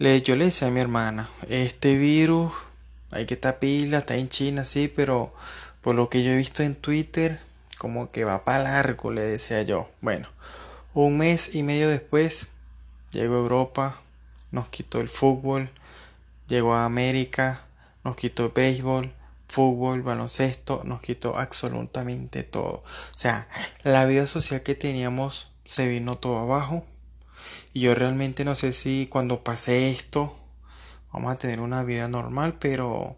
Le, yo le decía a mi hermana, este virus hay que estar pila, está en China, sí, pero por lo que yo he visto en Twitter, como que va para largo, le decía yo. Bueno, un mes y medio después, llegó a Europa, nos quitó el fútbol, llegó a América, nos quitó el béisbol, fútbol, baloncesto, nos quitó absolutamente todo. O sea, la vida social que teníamos se vino todo abajo. Y yo realmente no sé si cuando pase esto vamos a tener una vida normal, pero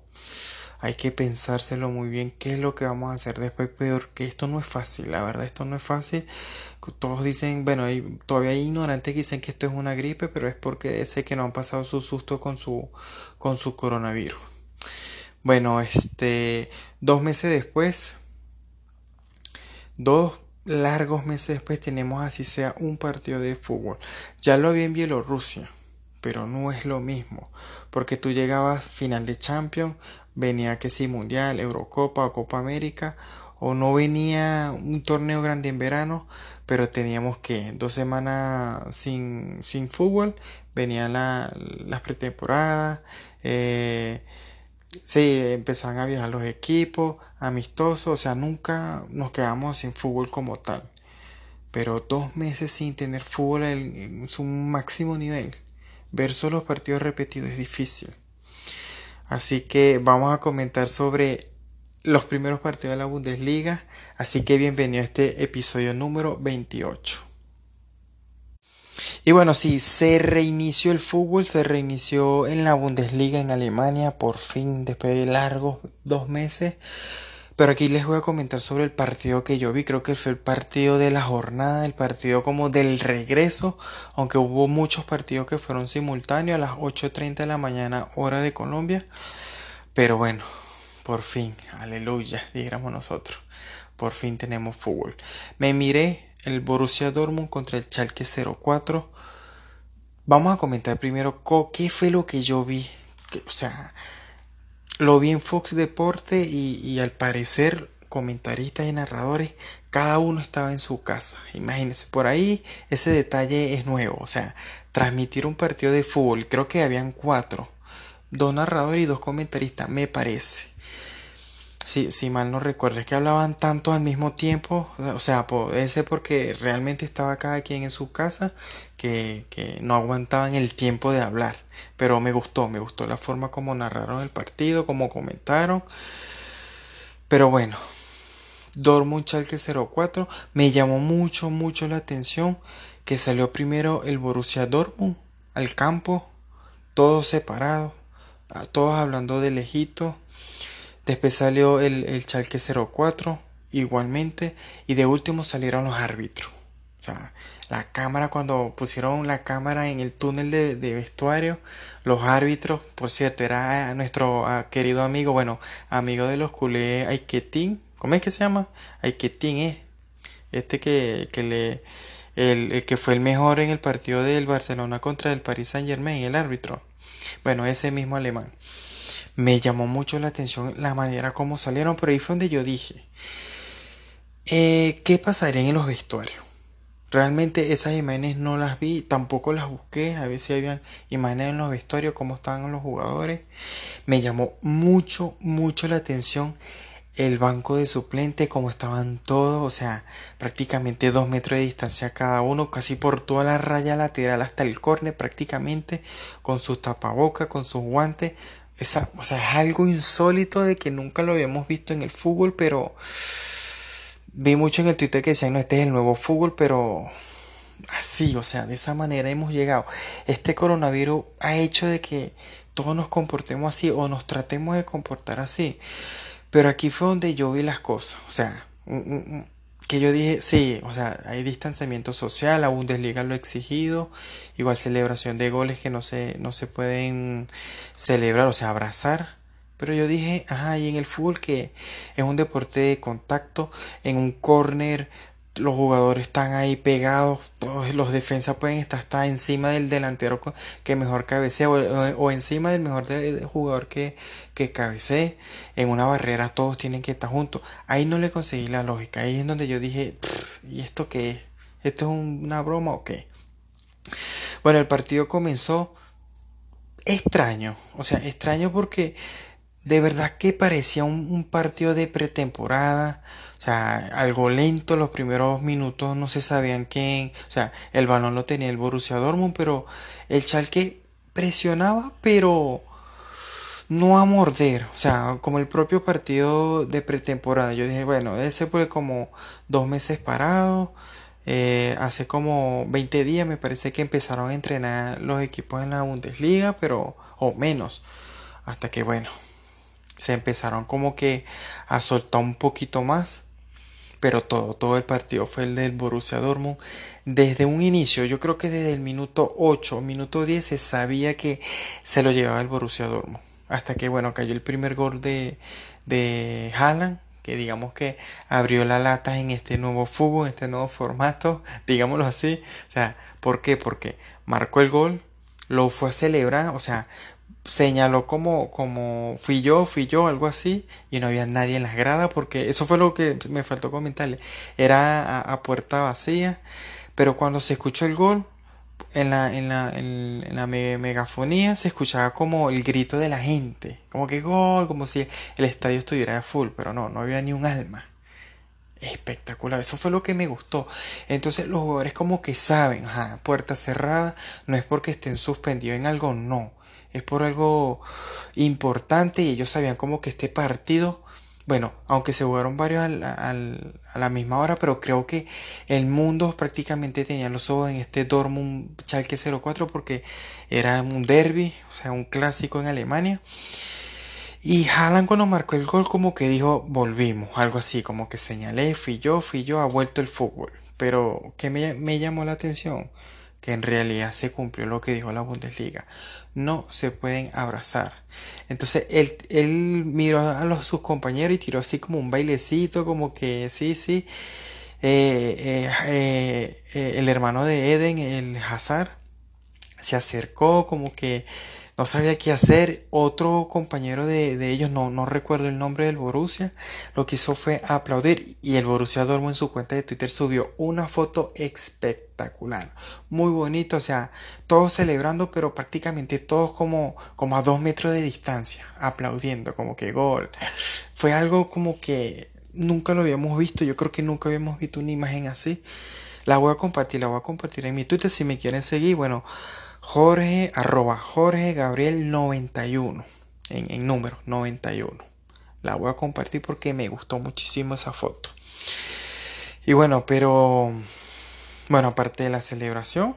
hay que pensárselo muy bien qué es lo que vamos a hacer después, peor que esto no es fácil, la verdad esto no es fácil. Todos dicen, bueno, todavía hay ignorantes que dicen que esto es una gripe, pero es porque sé que no han pasado su susto con su, con su coronavirus. Bueno, este, dos meses después, dos largos meses después tenemos así sea un partido de fútbol. Ya lo había en Bielorrusia, pero no es lo mismo, porque tú llegabas final de Champions, venía que si Mundial, Eurocopa o Copa América, o no venía un torneo grande en verano, pero teníamos que dos semanas sin, sin fútbol, venía la, las pretemporadas, eh, se empezaban a viajar los equipos, amistosos, o sea, nunca nos quedamos sin fútbol como tal. Pero dos meses sin tener fútbol en, su máximo nivel, ver solo los partidos repetidos es difícil. Así que vamos a comentar sobre los primeros partidos de la Bundesliga. Así que bienvenido a este episodio número 28. Y bueno, sí, se reinició el fútbol, se reinició en la Bundesliga en Alemania, por fin, después de largos dos meses. Pero aquí les voy a comentar sobre el partido que yo vi, creo que fue el partido de la jornada, el partido como del regreso, aunque hubo muchos partidos que fueron simultáneos a las 8.30 de la mañana hora de Colombia. Pero bueno, por fin, aleluya, dijéramos nosotros, por fin tenemos fútbol. Me miré el Borussia Dortmund contra el Schalke 04. Vamos a comentar primero qué fue lo que yo vi. o sea, lo vi en Fox Deporte y, y, al parecer comentaristas y narradores, cada uno estaba en su casa. Imagínense, por ahí ese detalle es nuevo. O sea, transmitir un partido de fútbol, creo que habían cuatro. Dos narradores y dos comentaristas, me parece si, mal no recuerdo, es que hablaban tanto al mismo tiempo, o sea, ese porque realmente estaba cada quien en su casa que, que, no aguantaban el tiempo de hablar. Pero me gustó, me gustó la forma como narraron el partido, como comentaron. Pero bueno, Dortmund Schalke 04 me llamó mucho, mucho la atención que salió primero el Borussia Dortmund al campo, todos separados, todos hablando de lejito Después salió el, el Chalque 04 igualmente y de último salieron los árbitros. O sea, la cámara, cuando pusieron la cámara en el túnel de, vestuario, los árbitros, por cierto, era nuestro querido amigo, bueno, amigo de los culés, Aiketín, ¿cómo es que se llama? Aiketín, ¿eh? Este que, que le, el, el, que fue el mejor en el partido del Barcelona contra el Paris Saint Germain, el árbitro. Bueno, ese mismo alemán me llamó mucho la atención la manera como salieron, pero ahí fue donde yo dije, eh, ¿qué pasaría en los vestuarios? Realmente esas imágenes no las vi, tampoco las busqué, a ver si había imágenes en los vestuarios, cómo estaban los jugadores. Me llamó mucho, mucho la atención el banco de suplente, cómo estaban todos, o sea, prácticamente dos metros de distancia cada uno, casi por toda la raya lateral hasta el córner prácticamente, con sus tapabocas, con sus guantes, o sea, es algo insólito de que nunca lo habíamos visto en el fútbol, pero vi mucho en el Twitter que decían, no, este es el nuevo fútbol, pero así, o sea, de esa manera hemos llegado. Este coronavirus ha hecho de que todos nos comportemos así o nos tratemos de comportar así. Pero aquí fue donde yo vi las cosas, o sea, que yo dije, sí, o sea, hay distanciamiento social, la Bundesliga lo exigido, igual celebración de goles que no se, no se pueden celebrar, o sea, abrazar. Pero yo dije, ajá, y en el fútbol que es un deporte de contacto, en un corner los jugadores están ahí pegados, los defensas pueden estar encima del delantero que mejor cabecea o, encima del mejor jugador que, que cabecee. En una barrera todos tienen que estar juntos. Ahí no le conseguí la lógica. Ahí es donde yo dije, ¿y esto qué es? ¿Esto es una broma o qué? Bueno, el partido comenzó extraño, o sea, extraño porque de verdad que parecía un, partido de pretemporada, o sea, algo lento, los primeros minutos no se sabían quién, o sea, el balón lo tenía el Borussia Dortmund, pero el Schalke presionaba, pero no a morder, o sea, como el propio partido de pretemporada. Yo dije, bueno, ese fue como dos meses parado. Eh, hace como 20 días me parece que empezaron a entrenar los equipos en la Bundesliga, pero o menos. Hasta que bueno, se empezaron como que a soltar un poquito más. Pero todo, todo el partido fue el del Borussia Dortmund. Desde un inicio, yo creo que desde el minuto 8, minuto 10 se sabía que se lo llevaba el Borussia Dortmund hasta que bueno cayó el primer gol de, de Haaland que digamos que abrió la lata en este nuevo fútbol, en este nuevo formato, digámoslo así. O sea, ¿por qué? Porque marcó el gol, lo fue a celebrar, o sea, señaló como, como fui yo, fui yo, algo así, y no había nadie en las gradas, porque eso fue lo que me faltó comentarle. Era a puerta vacía, pero cuando se escuchó el gol, en la, en la, en, la megafonía se escuchaba como el grito de la gente, como que gol, como si el estadio estuviera full, pero no, no había ni un alma. Espectacular, eso fue lo que me gustó. Entonces los jugadores como que saben, ajá, puerta cerrada, no es porque estén suspendidos en algo, no, es por algo importante y ellos sabían como que este partido bueno, aunque se jugaron varios a la misma hora, pero creo que el mundo prácticamente tenía los ojos en este Dortmund Schalke 04 porque era un derby, o sea, un clásico en Alemania. Y Haaland cuando marcó el gol como que dijo, volvimos, algo así, como que señalé, fui yo, fui yo, ha vuelto el fútbol. Pero, ¿qué me, me llamó la atención? Que en realidad se cumplió lo que dijo la Bundesliga no se pueden abrazar. Entonces él, él miró a los, sus compañeros y tiró así como un bailecito, como que sí, sí. Eh, eh, eh, el hermano de Eden, el Hazard, se acercó como que no sabía qué hacer. Otro compañero de, ellos, no, no recuerdo el nombre del Borussia, lo que hizo fue aplaudir y el Borussia Dortmund en su cuenta de Twitter subió una foto espectacular, muy bonito, o sea, todos celebrando, pero prácticamente todos como, como a dos metros de distancia, aplaudiendo, como que gol. Fue algo como que nunca lo habíamos visto, yo creo que nunca habíamos visto una imagen así. La voy a compartir, la voy a compartir en mi Twitter si me quieren seguir, bueno. Jorge, arroba Jorge Gabriel 91, en, en número 91. La voy a compartir porque me gustó muchísimo esa foto. Y bueno, pero, bueno, aparte de la celebración,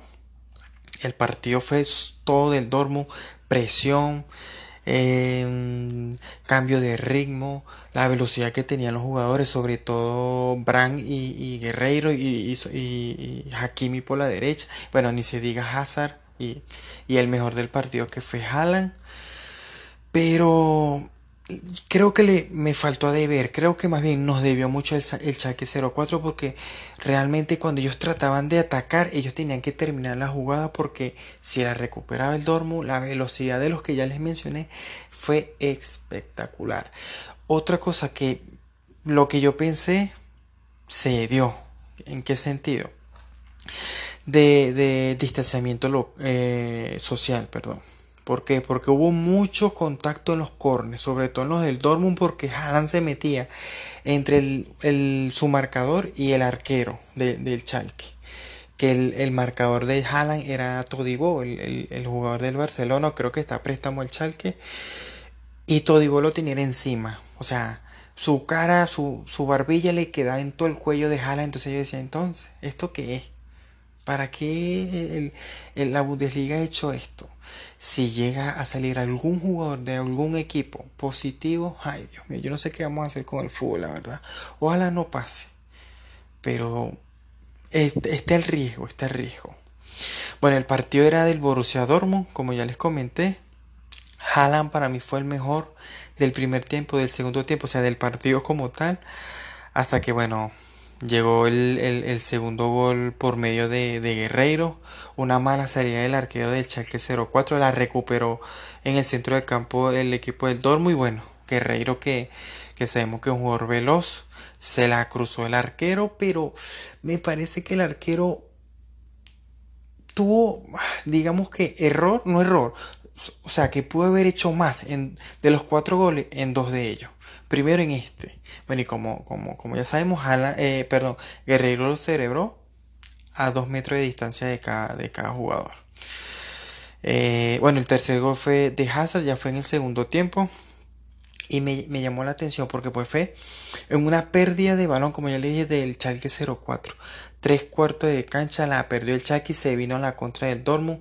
el partido fue todo del Dormo, presión, em, cambio de ritmo, la velocidad que tenían los jugadores, sobre todo Bran y, Guerreiro y, y, Hakimi por la derecha. Bueno, ni se diga Hazard y, el mejor del partido que fue Haaland. Pero creo que le, me faltó a deber, creo que más bien nos debió mucho el, el 04 porque realmente cuando ellos trataban de atacar ellos tenían que terminar la jugada porque si la recuperaba el Dormo la velocidad de los que ya les mencioné fue espectacular. Otra cosa que lo que yo pensé se dio. ¿En qué sentido? De, distanciamiento eh, social, perdón. ¿Por qué? Porque hubo mucho contacto en los cornes, sobre todo en los del Dortmund, porque Haaland se metía entre el, su marcador y el arquero del Chalke. Que el, marcador de Haaland era Todibo, el, el, jugador del Barcelona, creo que está préstamo al Chalke. Y Todibo lo tenía encima. O sea, su cara, su, su barbilla le quedaba en todo el cuello de Haaland. Entonces yo decía, entonces, ¿esto qué es? ¿Para qué la Bundesliga ha hecho esto? Si llega a salir algún jugador de algún equipo positivo, ay Dios mío, yo no sé qué vamos a hacer con el fútbol, la verdad. Ojalá no pase. Pero está el riesgo, está el riesgo. Bueno, el partido era del Borussia Dortmund, como ya les comenté. Haaland para mí fue el mejor del primer tiempo, del segundo tiempo, o sea, del partido como tal. Hasta que, bueno, Llegó el, segundo gol por medio de, Guerreiro. Una mala salida del arquero del Chalke 04. La recuperó en el centro del campo el equipo del Dormo. Y bueno, Guerreiro que, que sabemos que es un jugador veloz. Se la cruzó el arquero. Pero me parece que el arquero tuvo, digamos que error, no error. o sea, que pudo haber hecho más en, de los cuatro goles en dos de ellos. Primero en este. Bueno, y como, como, como ya sabemos, eh, perdón, Guerrero lo celebró a dos metros de distancia de cada, de cada jugador. Eh, bueno, el tercer gol fue de Hazard, ya fue en el segundo tiempo. Y me, llamó la atención porque pues fue en una pérdida de balón, como ya le dije, del Chalke 04. Tres cuartos de cancha la perdió el Chalke y se vino a la contra del Dortmund.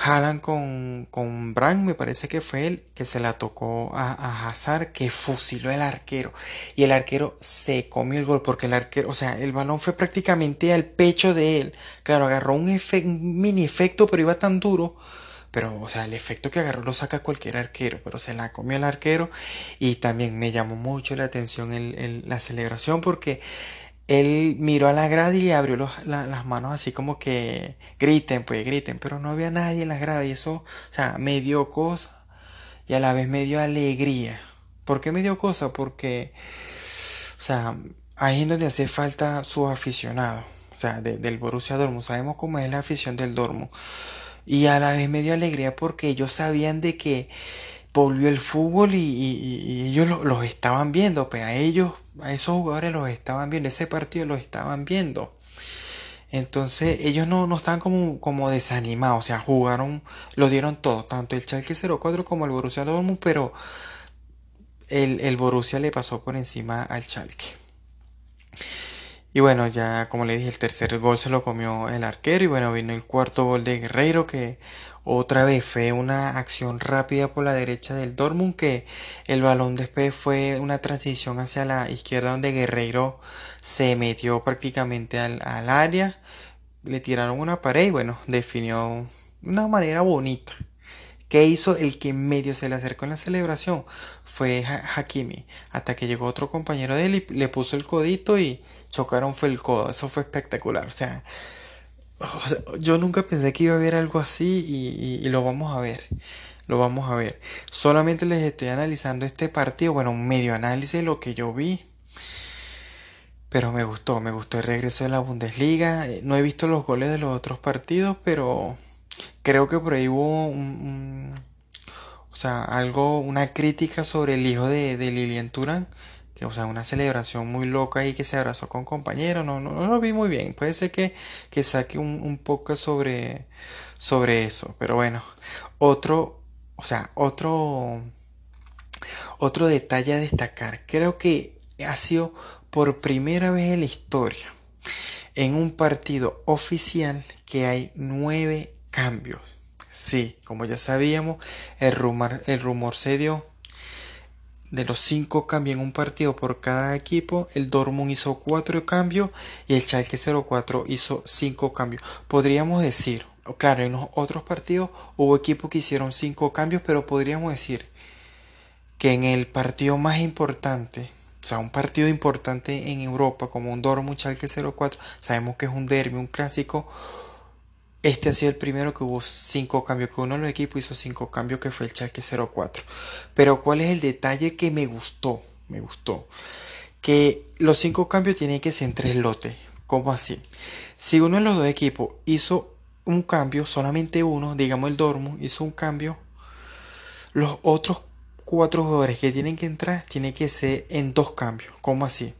Jalan con, con me parece que fue él, que se la tocó a, a, Hazard, que fusiló el arquero. Y el arquero se comió el gol, porque el arquero, o sea, el balón fue prácticamente al pecho de él. Claro, agarró un, mini efecto, pero iba tan duro pero, o sea, el efecto que agarró lo saca cualquier arquero, pero se la comió el arquero y también me llamó mucho la atención la celebración porque él miró a la grada y abrió las manos así como que griten, pues griten, pero no había nadie en la grada y eso, o sea, me dio cosa y a la vez me dio alegría. ¿Por qué me dio cosa? Porque, o sea, ahí es donde hace falta su aficionado, o sea, del Borussia Dortmund. Sabemos cómo es la afición del Dortmund. Y a la vez me dio alegría porque ellos sabían de que volvió el fútbol y, ellos los estaban viendo, pues a ellos, a esos jugadores los estaban viendo, ese partido los estaban viendo. Entonces ellos no, no estaban como, como desanimados, o sea, jugaron, lo dieron todo, tanto el Schalke 04 como el Borussia Dortmund, pero el, el Borussia le pasó por encima al Schalke. Y bueno, ya como le dije, el tercer gol se lo comió el arquero. Y bueno, vino el cuarto gol de Guerreiro, que otra vez fue una acción rápida por la derecha del Dortmund, que el balón después fue una transición hacia la izquierda donde Guerreiro se metió prácticamente al, área. Le tiraron una pared y bueno, definió de una manera bonita. ¿Qué hizo el que medio se le acercó en la celebración? Fue Hakimi. Hasta que llegó otro compañero de él y le puso el codito y chocaron fue el codo. Eso fue espectacular. O sea, yo nunca pensé que iba a haber algo así y, lo vamos a ver. Lo vamos a ver. Solamente les estoy analizando este partido. Bueno, medio análisis de lo que yo vi. Pero me gustó, me gustó el regreso de la Bundesliga. No he visto los goles de los otros partidos, pero creo que por ahí hubo un, o sea, algo, una crítica sobre el hijo de, de Lilian Turán, o sea, una celebración muy loca ahí que se abrazó con compañeros, no, no, no lo vi muy bien, puede ser que, que saque un, un poco sobre, sobre eso, pero bueno, otro, o sea, otro, otro detalle a destacar, creo que ha sido por primera vez en la historia en un partido oficial que hay nueve cambios. Sí, como ya sabíamos, el rumor, el rumor se dio de los cinco cambios en un partido por cada equipo. El Dortmund hizo cuatro cambios y el Schalke 04 hizo cinco cambios. Podríamos decir, claro, en los otros partidos hubo equipos que hicieron cinco cambios, pero podríamos decir que en el partido más importante, o sea, un partido importante en Europa como un Dortmund Schalke 04, sabemos que es un derby, un clásico este ha sido el primero que hubo cinco cambios, que uno de los equipos hizo cinco cambios, que fue el Chalke 04. Pero ¿cuál es el detalle que me gustó? Me gustó. Que los cinco cambios tienen que ser en tres lotes. ¿Cómo así? Si uno de los dos equipos hizo un cambio, solamente uno, digamos el Dortmund, hizo un cambio, los otros cuatro jugadores que tienen que entrar tienen que ser en dos cambios. ¿Cómo así?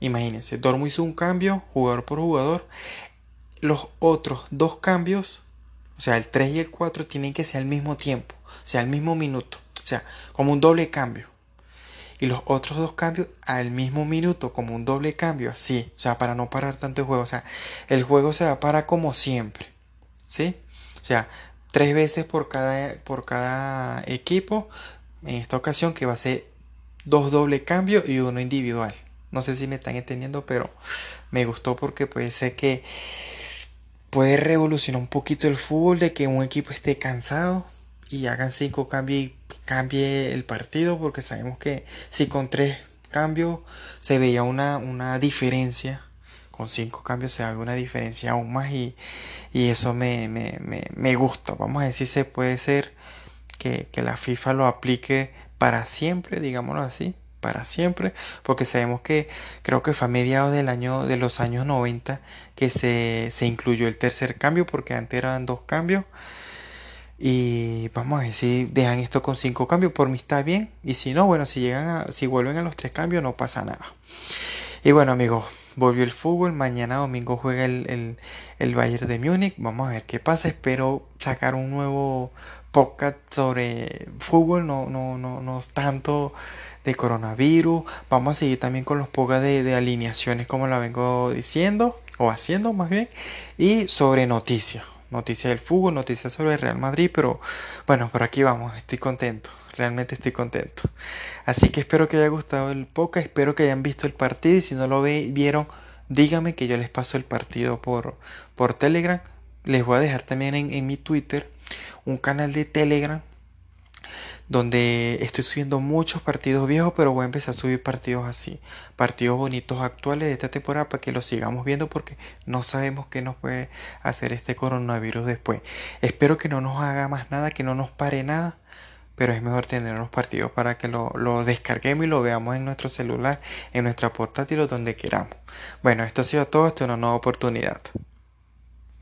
Imagínense, Dortmund hizo un cambio, jugador por jugador los otros dos cambios, o sea, el 3 y el 4, tienen que ser al mismo tiempo, o sea, al mismo minuto, o sea, como un doble cambio. Y los otros dos cambios al mismo minuto, como un doble cambio, así, o sea, para no parar tanto el juego, o sea, el juego se va a parar como siempre, ¿sí? O sea, tres veces por cada, por cada equipo, en esta ocasión que va a ser dos doble cambios y uno individual. No sé si me están entendiendo, pero me gustó porque puede ser que puede revolucionar un poquito el fútbol de que un equipo esté cansado y hagan cinco cambios y cambie el partido porque sabemos que si con tres cambios se veía una, una diferencia con cinco cambios se ve una diferencia aún más y, y eso me, me, me, me, gusta. Vamos a decir se puede ser que, que la FIFA lo aplique para siempre digámoslo así para siempre, porque sabemos que creo que fue a mediados del año de los años 90 que se, se incluyó el tercer cambio, porque antes eran dos cambios. Y vamos a ver si dejan esto con cinco cambios. Por mí está bien. Y si no, bueno, si llegan a, si vuelven a los tres cambios, no pasa nada. Y bueno, amigos, volvió el fútbol. Mañana domingo juega el, el, Bayern de Múnich. Vamos a ver qué pasa. Espero sacar un nuevo podcast sobre fútbol. No, no, no, no tanto de coronavirus. Vamos a seguir también con los podcasts de, alineaciones, como la vengo diciendo, o haciendo más bien. Y sobre noticias noticias del fútbol, noticias sobre el Real Madrid, pero bueno, por aquí vamos, estoy contento, realmente estoy contento. Así que espero que haya gustado el podcast, espero que hayan visto el partido y si no lo vieron, díganme que yo les paso el partido por, por Telegram. Les voy a dejar también en mi Twitter un canal de Telegram donde estoy subiendo muchos partidos viejos, pero voy a empezar a subir partidos así, partidos bonitos actuales de esta temporada para que los sigamos viendo porque no sabemos qué nos puede hacer este coronavirus después. Espero que no nos haga más nada, que no nos pare nada, pero es mejor tener unos partidos para que lo, lo descarguemos y lo veamos en nuestro celular, en nuestra portátil o donde queramos. Bueno, esto ha sido todo, es una nueva oportunidad.